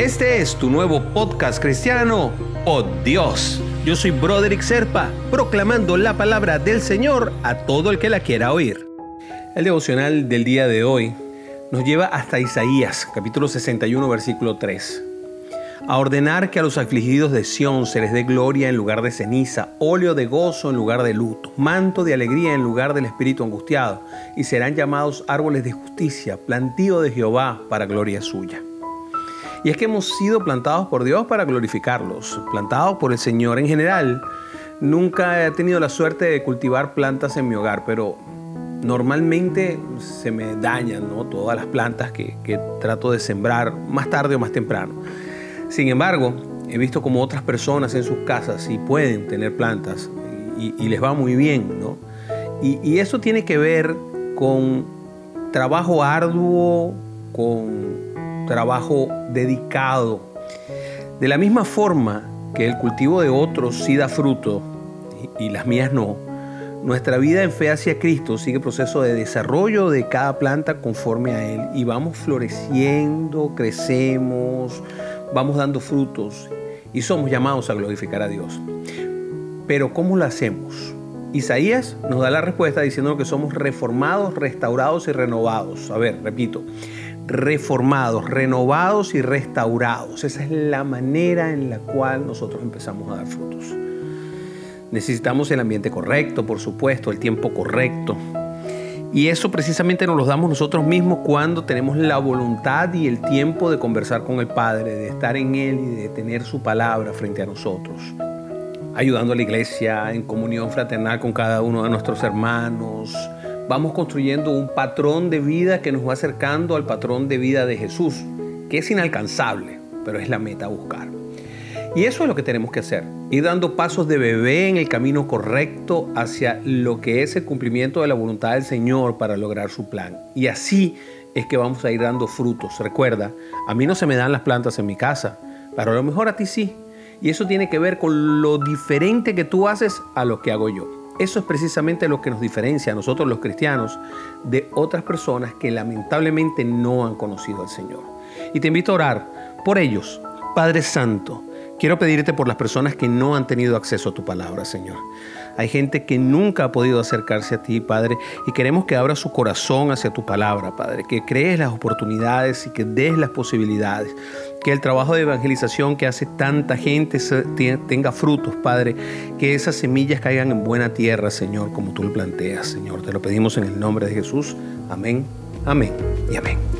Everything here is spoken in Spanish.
Este es tu nuevo podcast cristiano, Oh Dios. Yo soy Broderick Serpa, proclamando la palabra del Señor a todo el que la quiera oír. El devocional del día de hoy nos lleva hasta Isaías, capítulo 61, versículo 3. A ordenar que a los afligidos de Sión se les dé gloria en lugar de ceniza, óleo de gozo en lugar de luto, manto de alegría en lugar del espíritu angustiado, y serán llamados árboles de justicia, plantío de Jehová para gloria suya. Y es que hemos sido plantados por Dios para glorificarlos, plantados por el Señor en general. Nunca he tenido la suerte de cultivar plantas en mi hogar, pero normalmente se me dañan todas las plantas que, trato de sembrar más tarde o más temprano. Sin embargo, he visto como otras personas en sus casas sí pueden tener plantas y, les va muy bien. ¿no? y eso tiene que ver con trabajo arduo, con trabajo dedicado. De la misma forma que el cultivo de otros sí da fruto y, las mías no, nuestra vida en fe hacia Cristo sigue proceso de desarrollo de cada planta conforme a Él y vamos floreciendo, crecemos, vamos dando frutos y somos llamados a glorificar a Dios. Pero ¿cómo lo hacemos? Isaías nos da la respuesta diciendo que somos reformados, restaurados y renovados. A ver, repito, reformados, renovados y restaurados. Esa es la manera en la cual nosotros empezamos a dar frutos. Necesitamos el ambiente correcto, por supuesto, el tiempo correcto. Y eso precisamente nos lo damos nosotros mismos cuando tenemos la voluntad y el tiempo de conversar con el Padre, de estar en Él y de tener su palabra frente a nosotros. Ayudando a la iglesia en comunión fraternal con cada uno de nuestros hermanos, vamos construyendo un patrón de vida que nos va acercando al patrón de vida de Jesús, que es inalcanzable, pero es la meta a buscar. Y eso es lo que tenemos que hacer, ir dando pasos de bebé en el camino correcto hacia lo que es el cumplimiento de la voluntad del Señor para lograr su plan. Y así es que vamos a ir dando frutos. Recuerda, a mí no se me dan las plantas en mi casa, pero a lo mejor a ti sí. Y eso tiene que ver con lo diferente que tú haces a lo que hago yo. Eso es precisamente lo que nos diferencia a nosotros los cristianos de otras personas que lamentablemente no han conocido al Señor. Y te invito a orar por ellos. Padre Santo, quiero pedirte por las personas que no han tenido acceso a tu palabra, Señor. Hay gente que nunca ha podido acercarse a ti, Padre, y queremos que abra su corazón hacia tu palabra, Padre, que crees las oportunidades y que des las posibilidades, que el trabajo de evangelización que hace tanta gente tenga frutos, Padre, que esas semillas caigan en buena tierra, Señor, como tú lo planteas, Señor. Te lo pedimos en el nombre de Jesús. Amén, amén y amén.